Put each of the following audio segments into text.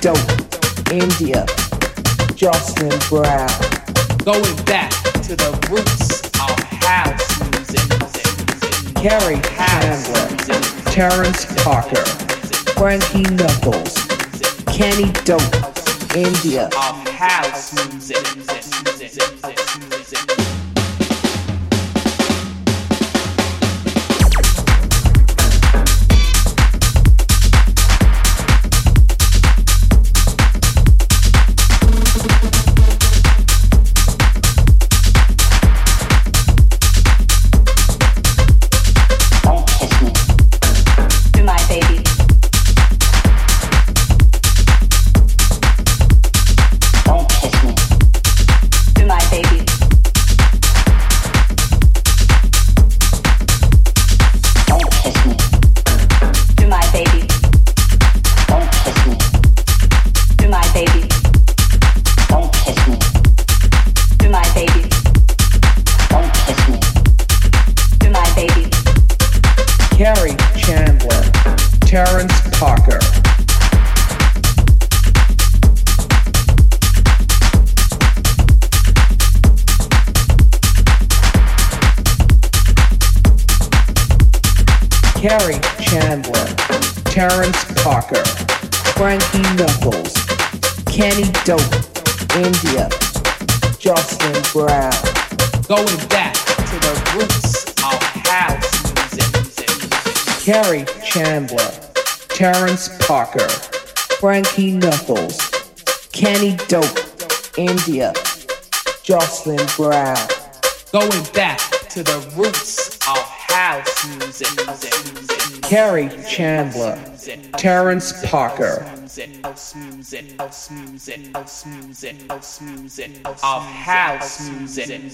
Dope, India, Jocelyn Brown. Going back to the roots of house music. Kerri Chandler, Terrence Parker, Frankie Knuckles, Kenny Dope, India. Of house music. Jocelyn Brown. Going back to the roots of house music. Kerri Chandler, Terrence Parker. Of house music.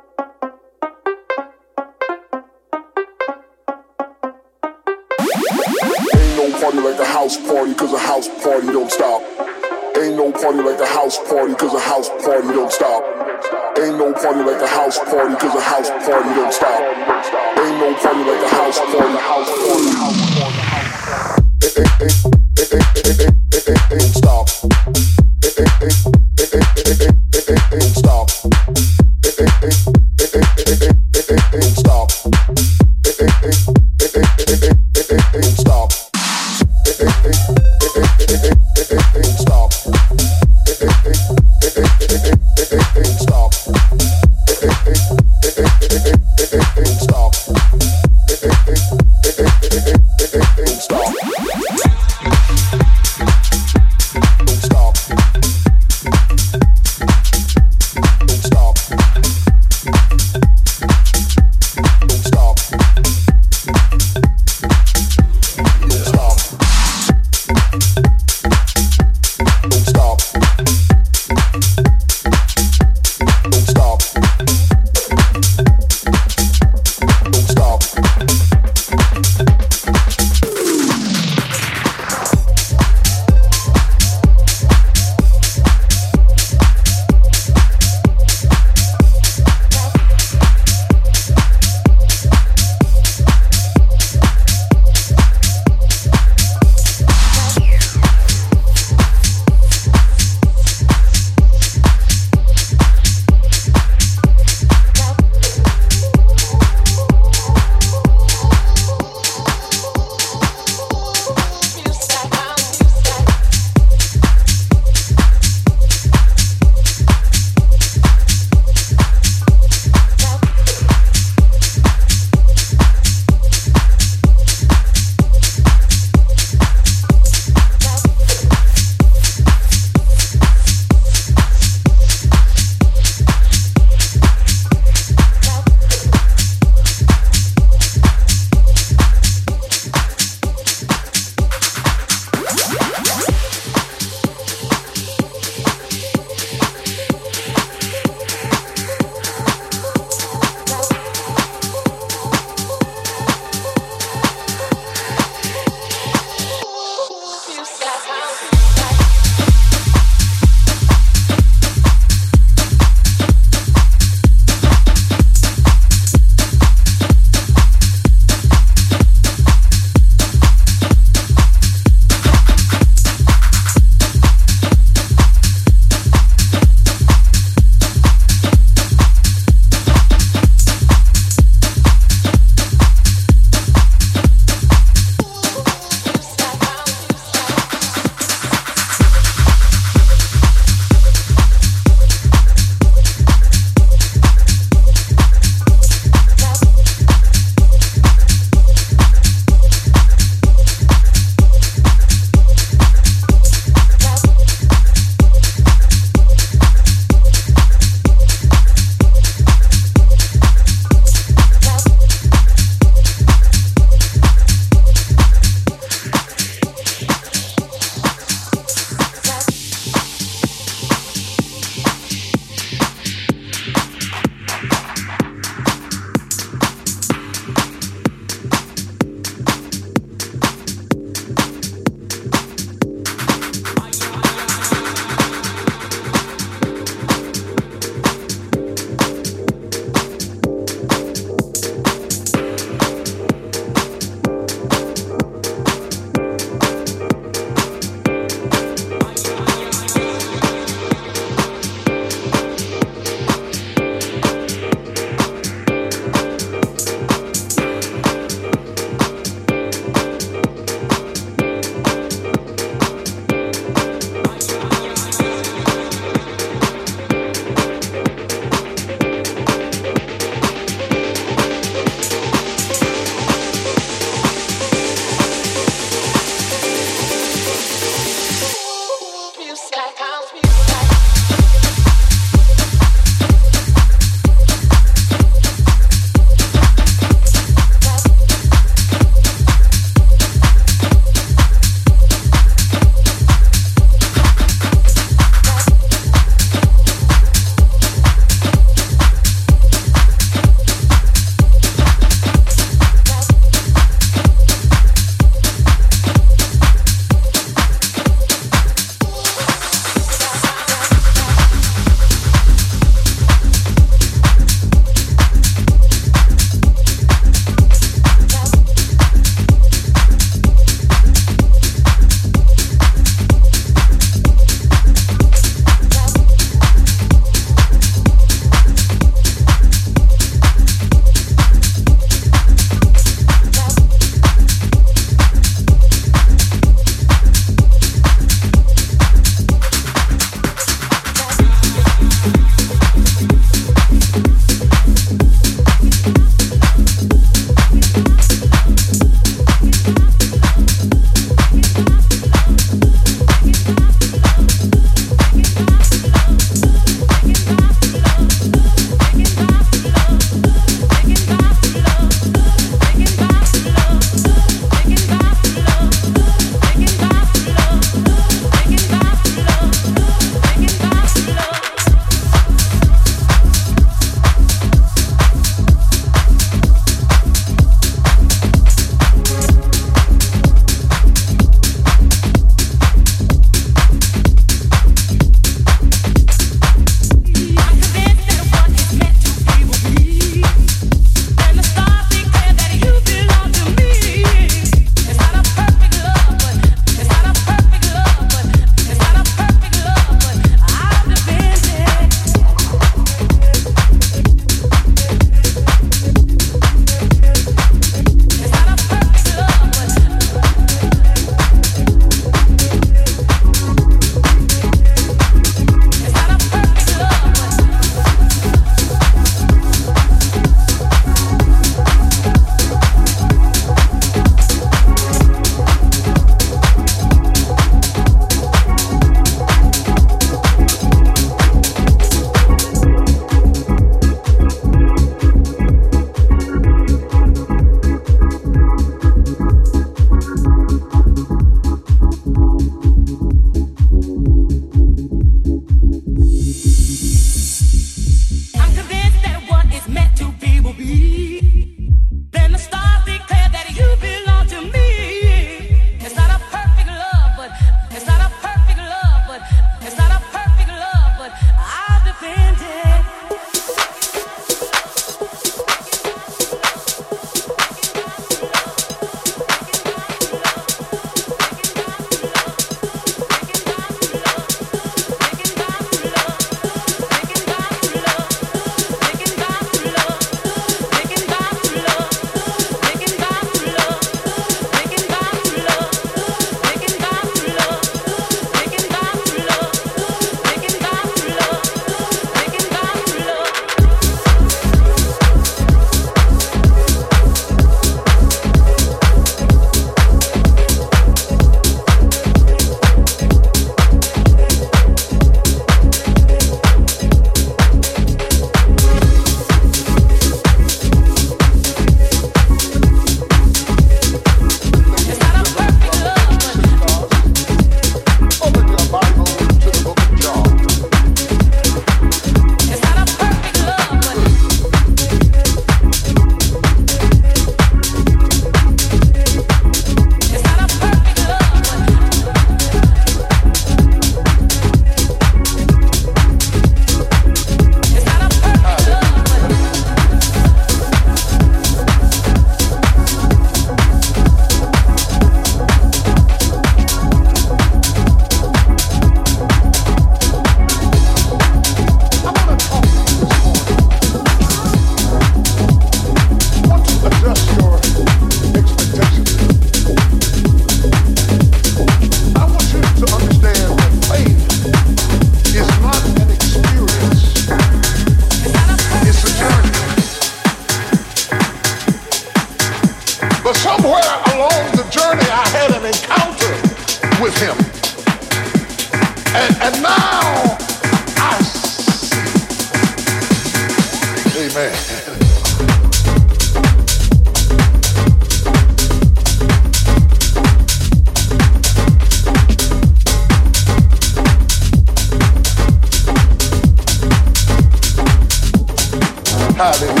Hollywood.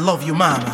Love you, mama.